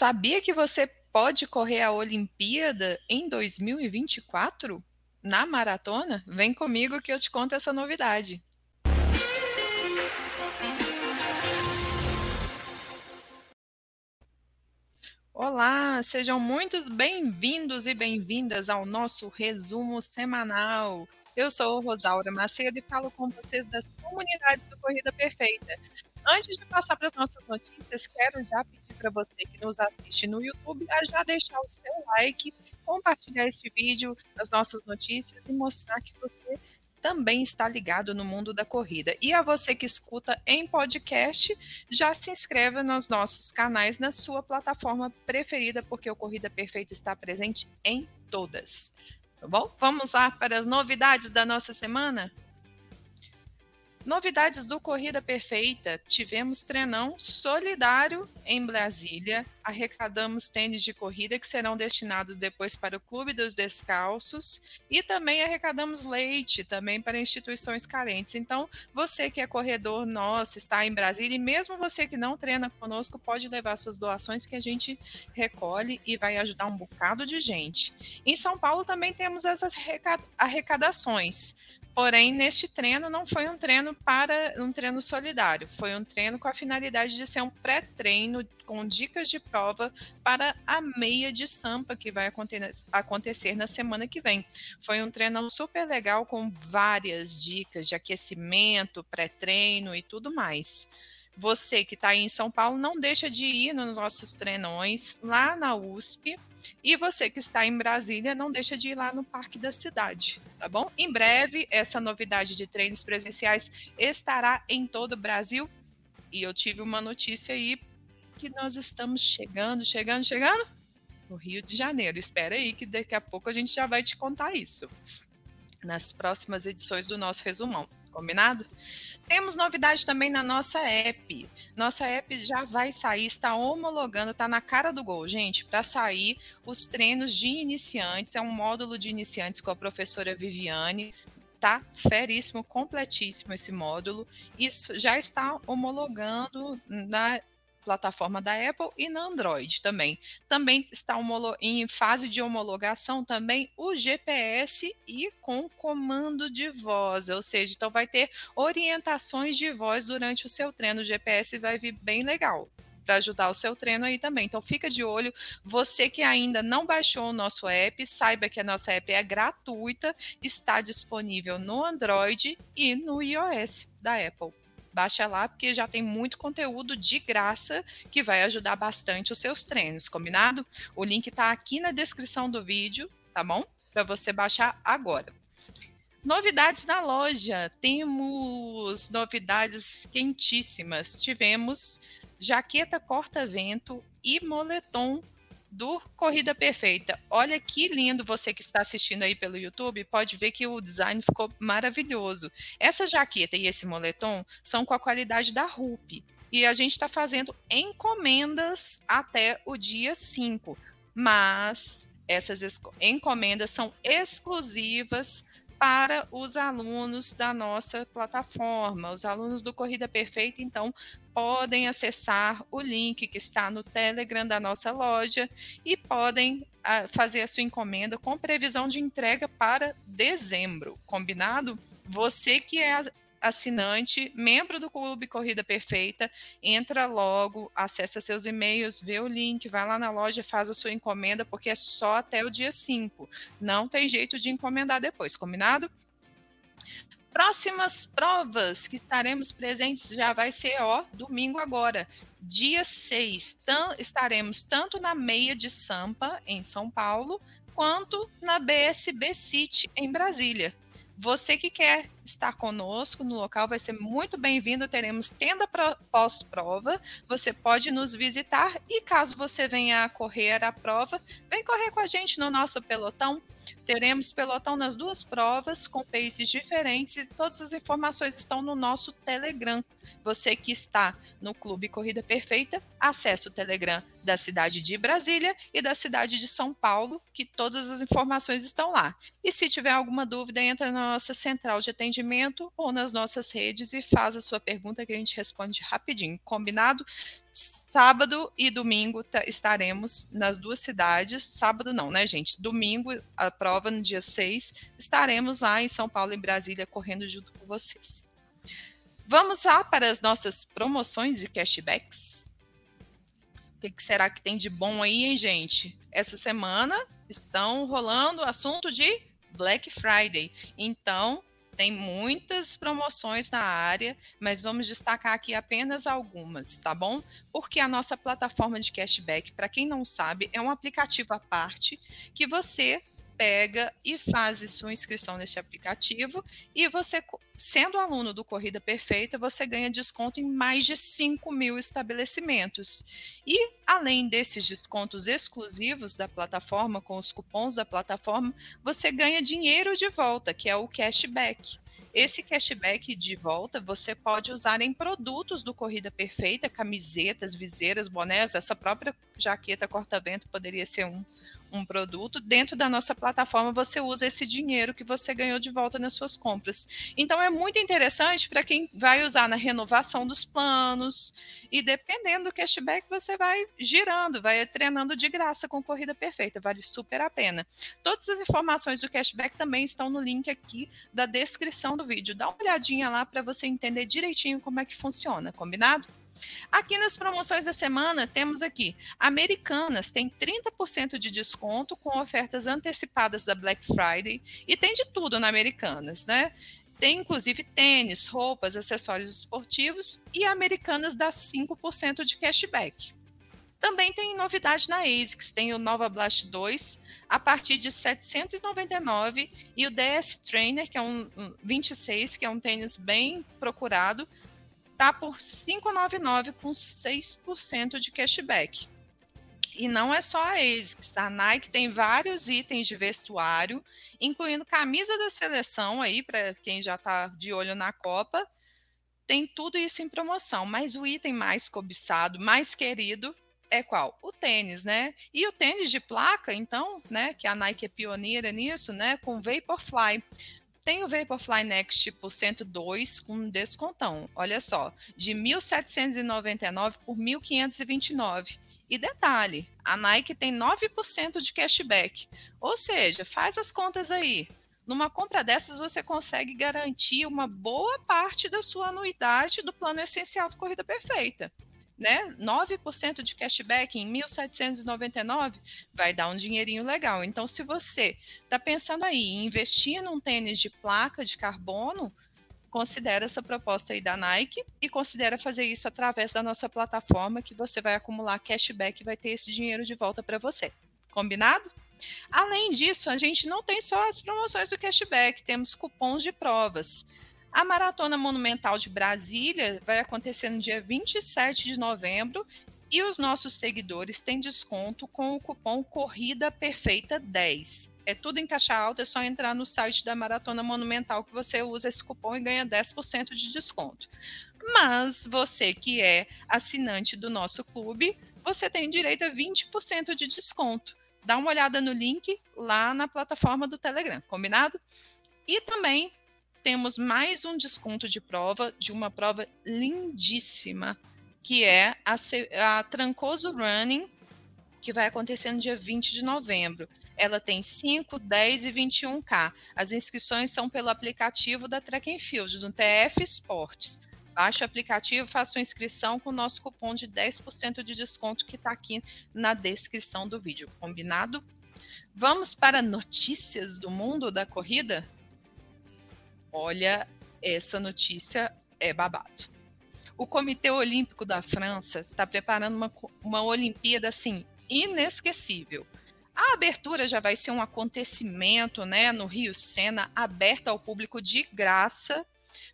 Sabia que você pode correr a Olimpíada em 2024? Na maratona? Vem comigo que eu te conto essa novidade. Olá, sejam muitos bem-vindos e bem-vindas ao nosso resumo semanal. Eu sou Rosaura Macedo e falo com vocês das comunidades do Corrida Perfeita. Antes de passar para as nossas notícias, quero já pedir para você que nos assiste no YouTube a já deixar o seu like, compartilhar este vídeo, as nossas notícias e mostrar que você também está ligado no mundo da corrida. E a você que escuta em podcast, já se inscreva nos nossos canais na sua plataforma preferida, porque o Corrida Perfeita está presente em todas. Tá bom? Vamos lá para as novidades da nossa semana? Novidades do Corrida Perfeita: tivemos treinão solidário em Brasília, arrecadamos tênis de corrida que serão destinados depois para o Clube dos Descalços e também arrecadamos leite também para instituições carentes. Então, você que é corredor nosso, está em Brasília e mesmo você que não treina conosco, pode levar suas doações que a gente recolhe e vai ajudar um bocado de gente. Em São Paulo também temos essas arrecadações. Porém, neste treino não foi um treino para um treino solidário, foi um treino com a finalidade de ser um pré-treino com dicas de prova para a meia de Sampa que vai acontecer na semana que vem. Foi um treino super legal com várias dicas de aquecimento, pré-treino e tudo mais. Você que está em São Paulo, não deixa de ir nos nossos treinões lá na USP e você que está em Brasília, não deixa de ir lá no Parque da Cidade, tá bom? Em breve, essa novidade de treinos presenciais estará em todo o Brasil. E eu tive uma notícia aí que nós estamos chegando, chegando, chegando no Rio de Janeiro. Espera aí que daqui a pouco a gente já vai te contar isso. Nas próximas edições do nosso resumão. Combinado? Temos novidade também na nossa app. Nossa app já vai sair, está homologando, está na cara do gol, gente, para sair os treinos de iniciantes. É um módulo de iniciantes com a professora Viviane. Tá feríssimo, completíssimo esse módulo. Isso já está homologando na plataforma da Apple e na Android também. Também está em fase de homologação também o GPS e com comando de voz, ou seja, então vai ter orientações de voz durante o seu treino. O GPS vai vir bem legal para ajudar o seu treino aí também. Então fica de olho, você que ainda não baixou o nosso app, saiba que a nossa app é gratuita, está disponível no Android e no iOS da Apple. Baixa lá porque já tem muito conteúdo de graça que vai ajudar bastante os seus treinos, combinado? O link está aqui na descrição do vídeo, tá bom? Para você baixar agora. Novidades na loja. Temos novidades quentíssimas. Tivemos jaqueta corta-vento e moletom do Corrida Perfeita. Olha que lindo você que está assistindo aí pelo YouTube, pode ver que o design ficou maravilhoso. Essa jaqueta e esse moletom são com a qualidade da RUP. E a gente está fazendo encomendas até o dia 5. Mas essas encomendas são exclusivas para os alunos da nossa plataforma. Os alunos do Corrida Perfeita, então, podem acessar o link que está no Telegram da nossa loja e podem a, ah, fazer a sua encomenda com previsão de entrega para dezembro. Combinado? Você que é assinante, membro do Clube Corrida Perfeita, entra logo, acessa seus e-mails, vê o link, vai lá na loja, faz a sua encomenda, porque é só até o dia 5. Não tem jeito de encomendar depois, combinado? Próximas provas que estaremos presentes já vai ser, ó, domingo agora, dia 6. Tam, estaremos tanto na meia de Sampa, em São Paulo, quanto na BSB City, em Brasília. Você que quer estar conosco no local vai ser muito bem-vindo. Teremos tenda pós-prova. Você pode nos visitar e caso você venha correr a prova, vem correr com a gente no nosso pelotão. Teremos pelotão nas duas provas com paces diferentes e todas as informações estão no nosso Telegram. Você que está no Clube Corrida Perfeita, acesse o Telegram da cidade de Brasília e da cidade de São Paulo, que todas as informações estão lá. E se tiver alguma dúvida, entra na nossa central de atendimento ou nas nossas redes e faz a sua pergunta que a gente responde rapidinho. Combinado? Sábado e domingo estaremos nas duas cidades. Sábado não, né, gente? Domingo, a prova no dia 6, estaremos lá em São Paulo e Brasília correndo junto com vocês. Vamos lá para as nossas promoções e cashbacks. O que, que será que tem de bom aí, hein, gente? Essa semana estão rolando o assunto de Black Friday. Então, tem muitas promoções na área, mas vamos destacar aqui apenas algumas, tá bom? Porque a nossa plataforma de cashback, para quem não sabe, é um aplicativo à parte que você pega e faz sua inscrição nesse aplicativo e você, sendo aluno do Corrida Perfeita, você ganha desconto em mais de 5 mil estabelecimentos. E, além desses descontos exclusivos da plataforma, com os cupons da plataforma, você ganha dinheiro de volta, que é o cashback. Esse cashback de volta você pode usar em produtos do Corrida Perfeita, camisetas, viseiras, bonés, essa própria jaqueta corta-vento poderia ser um, um produto, dentro da nossa plataforma você usa esse dinheiro que você ganhou de volta nas suas compras. Então é muito interessante para quem vai usar na renovação dos planos e dependendo do cashback você vai girando, vai treinando de graça com corrida perfeita, vale super a pena. Todas as informações do cashback também estão no link aqui da descrição do vídeo. Dá uma olhadinha lá para você entender direitinho como é que funciona, combinado? Aqui nas promoções da semana, temos aqui Americanas tem 30% de desconto com ofertas antecipadas da Black Friday e tem de tudo na Americanas, né? Tem inclusive tênis, roupas, acessórios esportivos e Americanas dá 5% de cashback. Também tem novidade na ASICS, tem o Nova Blast 2 a partir de 799 e o DS Trainer, que é um 26, que é um tênis bem procurado, tá por 5,99 com 6% de cashback. E não é só a ASICS, a Nike tem vários itens de vestuário, incluindo camisa da seleção aí para quem já está de olho na Copa. Tem tudo isso em promoção, mas o item mais cobiçado, mais querido é qual? O tênis, né? E o tênis de placa, então, né, que a Nike é pioneira nisso, né, com Vaporfly. Tem o Vaporfly Next por 102 com descontão. Olha só, de 1.799 por 1.529. E detalhe, a Nike tem 9% de cashback. Ou seja, faz as contas aí. Numa compra dessas, você consegue garantir uma boa parte da sua anuidade do plano essencial do Corrida Perfeita né? 9% de cashback em 1.799 vai dar um dinheirinho legal. Então, se você está pensando aí em investir num tênis de placa de carbono, considere essa proposta aí da Nike e considere fazer isso através da nossa plataforma que você vai acumular cashback e vai ter esse dinheiro de volta para você. Combinado? Além disso, a gente não tem só as promoções do cashback, temos cupons de provas. A Maratona Monumental de Brasília vai acontecer no dia 27 de novembro e os nossos seguidores têm desconto com o cupom Corrida Perfeita 10. É tudo em caixa alta, é só entrar no site da Maratona Monumental que você usa esse cupom e ganha 10% de desconto. Mas você que é assinante do nosso clube, você tem direito a 20% de desconto. Dá uma olhada no link lá na plataforma do Telegram, combinado? E também temos mais um desconto de prova, de uma prova lindíssima, que é a, a Trancoso Running, que vai acontecer no dia 20 de novembro. Ela tem 5, 10 e 21K. As inscrições são pelo aplicativo da Track and Field, do TF Esportes. Baixe o aplicativo, faça sua inscrição com o nosso cupom de 10% de desconto que está aqui na descrição do vídeo. Combinado? Vamos para notícias do mundo da corrida? Olha, essa notícia é babado. O Comitê Olímpico da França está preparando uma, uma Olimpíada assim inesquecível. A abertura já vai ser um acontecimento, né, no Rio Sena, aberta ao público de graça,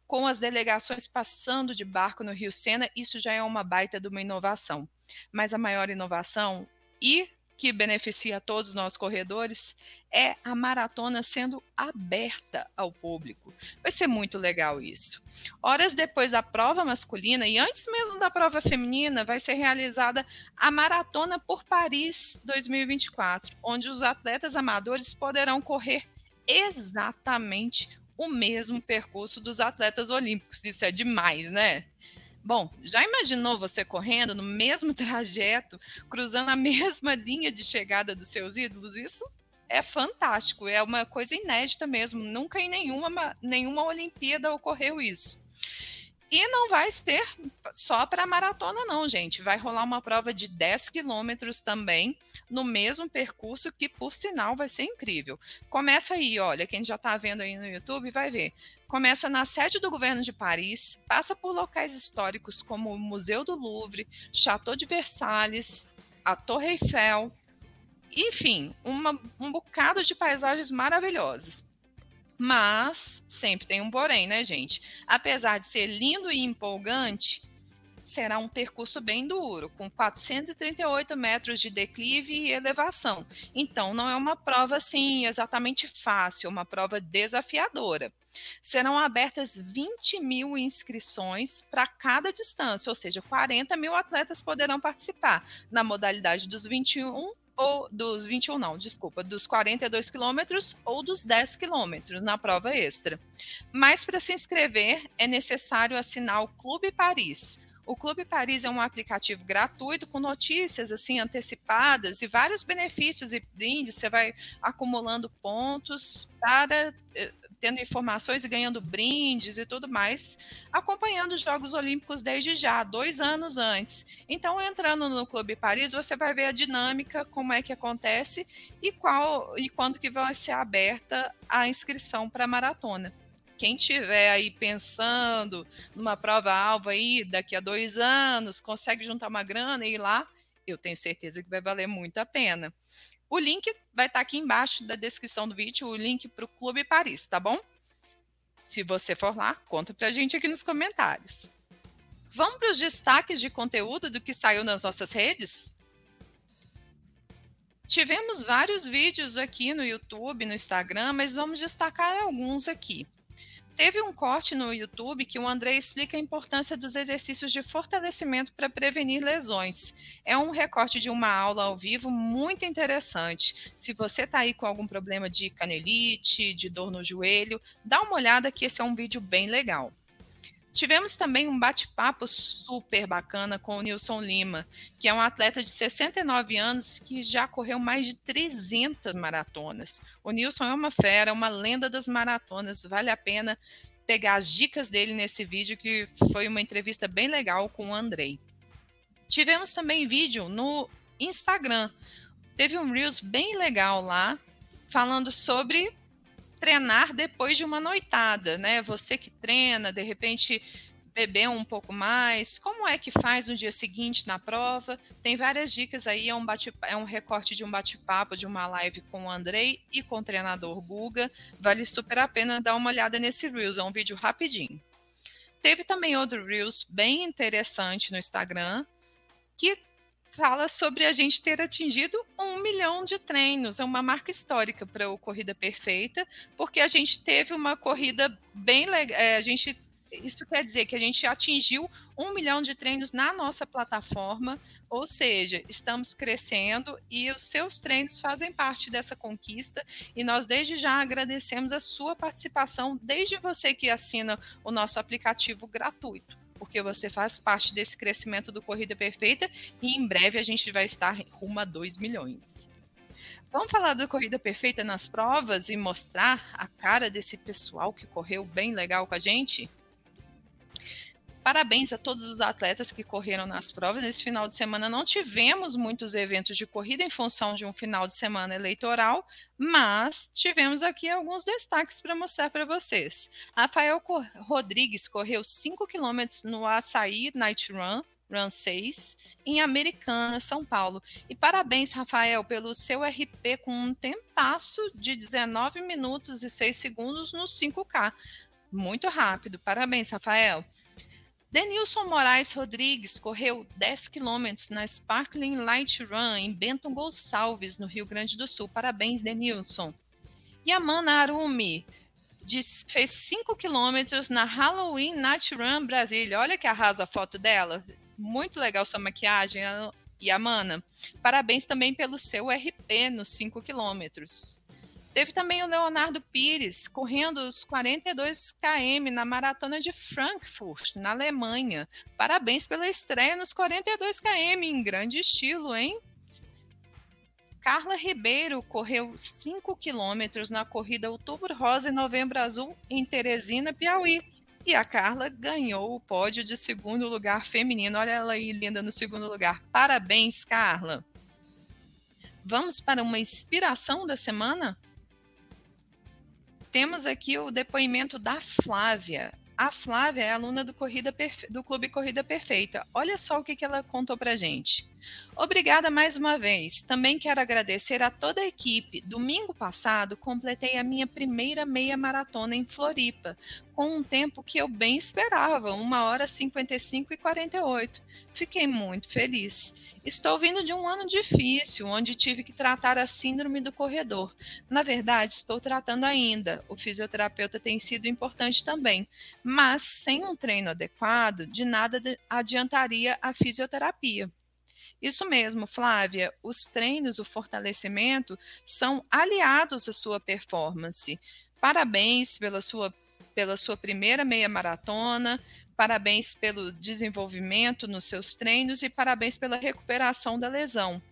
com as delegações passando de barco no Rio Sena. Isso já é uma baita de uma inovação. Mas a maior inovação e que beneficia todos nós corredores é a maratona sendo aberta ao público. Vai ser muito legal isso. Horas depois da prova masculina e antes mesmo da prova feminina, vai ser realizada a Maratona por Paris 2024, onde os atletas amadores poderão correr exatamente o mesmo percurso dos atletas olímpicos. Isso é demais, né? Bom, já imaginou você correndo no mesmo trajeto, cruzando a mesma linha de chegada dos seus ídolos? Isso é fantástico, é uma coisa inédita mesmo. Nunca em nenhuma, nenhuma Olimpíada ocorreu isso. E não vai ser só para maratona, não, gente. Vai rolar uma prova de 10 quilômetros também, no mesmo percurso, que por sinal vai ser incrível. Começa aí, olha, quem já está vendo aí no YouTube vai ver. Começa na sede do governo de Paris, passa por locais históricos como o Museu do Louvre, Chateau de Versalhes, a Torre Eiffel, enfim, uma, um bocado de paisagens maravilhosas. Mas sempre tem um porém, né, gente? Apesar de ser lindo e empolgante, será um percurso bem duro, com 438 metros de declive e elevação. Então, não é uma prova assim exatamente fácil, uma prova desafiadora. Serão abertas 20 mil inscrições para cada distância, ou seja, 40 mil atletas poderão participar na modalidade dos 21 ou dos 21 não, desculpa, dos 42 quilômetros ou dos 10 quilômetros na prova extra. Mas para se inscrever é necessário assinar o Clube Paris. O Clube Paris é um aplicativo gratuito com notícias assim antecipadas e vários benefícios e brindes. Você vai acumulando pontos para eh, tendo informações e ganhando brindes e tudo mais, acompanhando os Jogos Olímpicos desde já, dois anos antes. Então, entrando no Clube Paris, você vai ver a dinâmica, como é que acontece e qual e quando que vai ser aberta a inscrição para a maratona. Quem tiver aí pensando numa prova-alvo aí daqui a dois anos, consegue juntar uma grana e ir lá, eu tenho certeza que vai valer muito a pena. O link vai estar tá aqui embaixo da descrição do vídeo, o link para o Clube Paris, tá bom? Se você for lá, conta para a gente aqui nos comentários. Vamos para os destaques de conteúdo do que saiu nas nossas redes? Tivemos vários vídeos aqui no YouTube, no Instagram, mas vamos destacar alguns aqui. Teve um corte no YouTube que o André explica a importância dos exercícios de fortalecimento para prevenir lesões. É um recorte de uma aula ao vivo muito interessante. Se você está aí com algum problema de canelite, de dor no joelho, dá uma olhada que esse é um vídeo bem legal. Tivemos também um bate-papo super bacana com o Nilson Lima, que é um atleta de 69 anos que já correu mais de 300 maratonas. O Nilson é uma fera, uma lenda das maratonas, vale a pena pegar as dicas dele nesse vídeo, que foi uma entrevista bem legal com o Andrei. Tivemos também vídeo no Instagram. Teve um Reels bem legal lá, falando sobre treinar depois de uma noitada, né? Você que treina, de repente beber um pouco mais, como é que faz no dia seguinte na prova? Tem várias dicas aí, é um, bate, é um recorte de um bate-papo, de uma live com o Andrei e com o treinador Guga. Vale super a pena dar uma olhada nesse Reels, é um vídeo rapidinho. Teve também outro Reels bem interessante no Instagram, que fala sobre a gente ter atingido um milhão de treinos. É uma marca histórica para o Corrida Perfeita, porque a gente teve uma corrida bem legal. É, a gente isso quer dizer que a gente atingiu um milhão de treinos na nossa plataforma, ou seja, estamos crescendo e os seus treinos fazem parte dessa conquista. E nós, desde já, agradecemos a sua participação, desde você que assina o nosso aplicativo gratuito porque você faz parte desse crescimento do Corrida Perfeita e em breve a gente vai estar rumo a 2 milhões. Vamos falar da Corrida Perfeita nas provas e mostrar a cara desse pessoal que correu bem legal com a gente? Parabéns a todos os atletas que correram nas provas. Nesse final de semana não tivemos muitos eventos de corrida em função de um final de semana eleitoral, mas tivemos aqui alguns destaques para mostrar para vocês. Rafael Rodrigues correu 5 quilômetros no Açaí Night Run, Run 6, em Americana, São Paulo. E parabéns, Rafael, pelo seu RP com um tempasso de 19 minutos e 6 segundos no 5K. Muito rápido. Parabéns, Rafael. Denilson Moraes Rodrigues correu 10 quilômetros na Sparkling Light Run em Benton Gonçalves, no Rio Grande do Sul. Parabéns, Denilson. E a Mana Arumi fez 5 quilômetros na Halloween Night Run Brasília. Olha que arrasa a foto dela. Muito legal sua maquiagem. E a Mana, parabéns também pelo seu RP nos 5 quilômetros. Teve também o Leonardo Pires correndo os 42 km na maratona de Frankfurt, na Alemanha. Parabéns pela estreia nos 42 km, em grande estilo, hein? Carla Ribeiro correu 5 quilômetros na corrida Outubro Rosa e Novembro Azul em Teresina, Piauí. E a Carla ganhou o pódio de segundo lugar feminino. Olha ela aí linda no segundo lugar. Parabéns, Carla. Vamos para uma inspiração da semana? Temos aqui o depoimento da Flávia. A Flávia é aluna do, Corrida Perfe... do Clube Corrida Perfeita. Olha só o que, que ela contou para gente. Obrigada mais uma vez. Também quero agradecer a toda a equipe. Domingo passado, completei a minha primeira meia maratona em Floripa, com um tempo que eu bem esperava, 1 hora 55 e 48. Fiquei muito feliz. Estou vindo de um ano difícil, onde tive que tratar a síndrome do corredor. Na verdade, estou tratando ainda. O fisioterapeuta tem sido importante também, mas sem um treino adequado, de nada adiantaria a fisioterapia. Isso mesmo, Flávia. Os treinos, o fortalecimento são aliados à sua performance. Parabéns pela sua, pela sua primeira meia maratona, parabéns pelo desenvolvimento nos seus treinos e parabéns pela recuperação da lesão.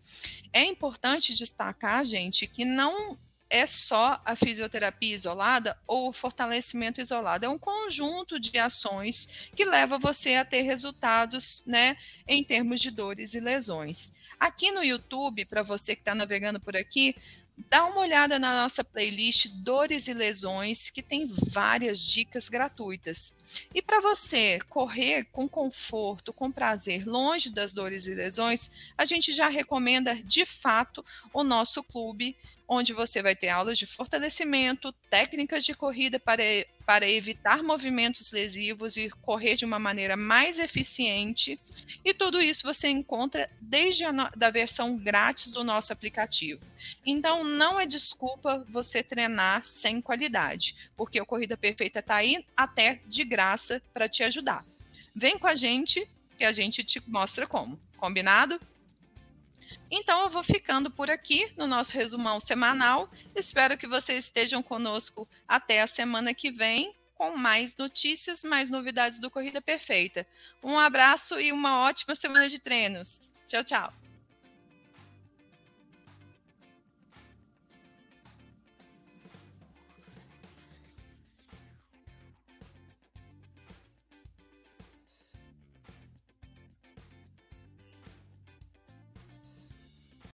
É importante destacar, gente, que não é só a fisioterapia isolada ou o fortalecimento isolado. É um conjunto de ações que leva você a ter resultados, né, em termos de dores e lesões. Aqui no YouTube, para você que está navegando por aqui, dá uma olhada na nossa playlist Dores e Lesões, que tem várias dicas gratuitas. E para você correr com conforto, com prazer, longe das dores e lesões, a gente já recomenda de fato o nosso clube onde você vai ter aulas de fortalecimento, técnicas de corrida para, para evitar movimentos lesivos e correr de uma maneira mais eficiente. E tudo isso você encontra desde a da versão grátis do nosso aplicativo. Então, não é desculpa você treinar sem qualidade, porque o Corrida Perfeita está aí até de graça para te ajudar. Vem com a gente que a gente te mostra como. Combinado? Então eu vou ficando por aqui no nosso resumão semanal. Espero que vocês estejam conosco até a semana que vem com mais notícias, mais novidades do Corrida Perfeita. Um abraço e uma ótima semana de treinos. Tchau, tchau.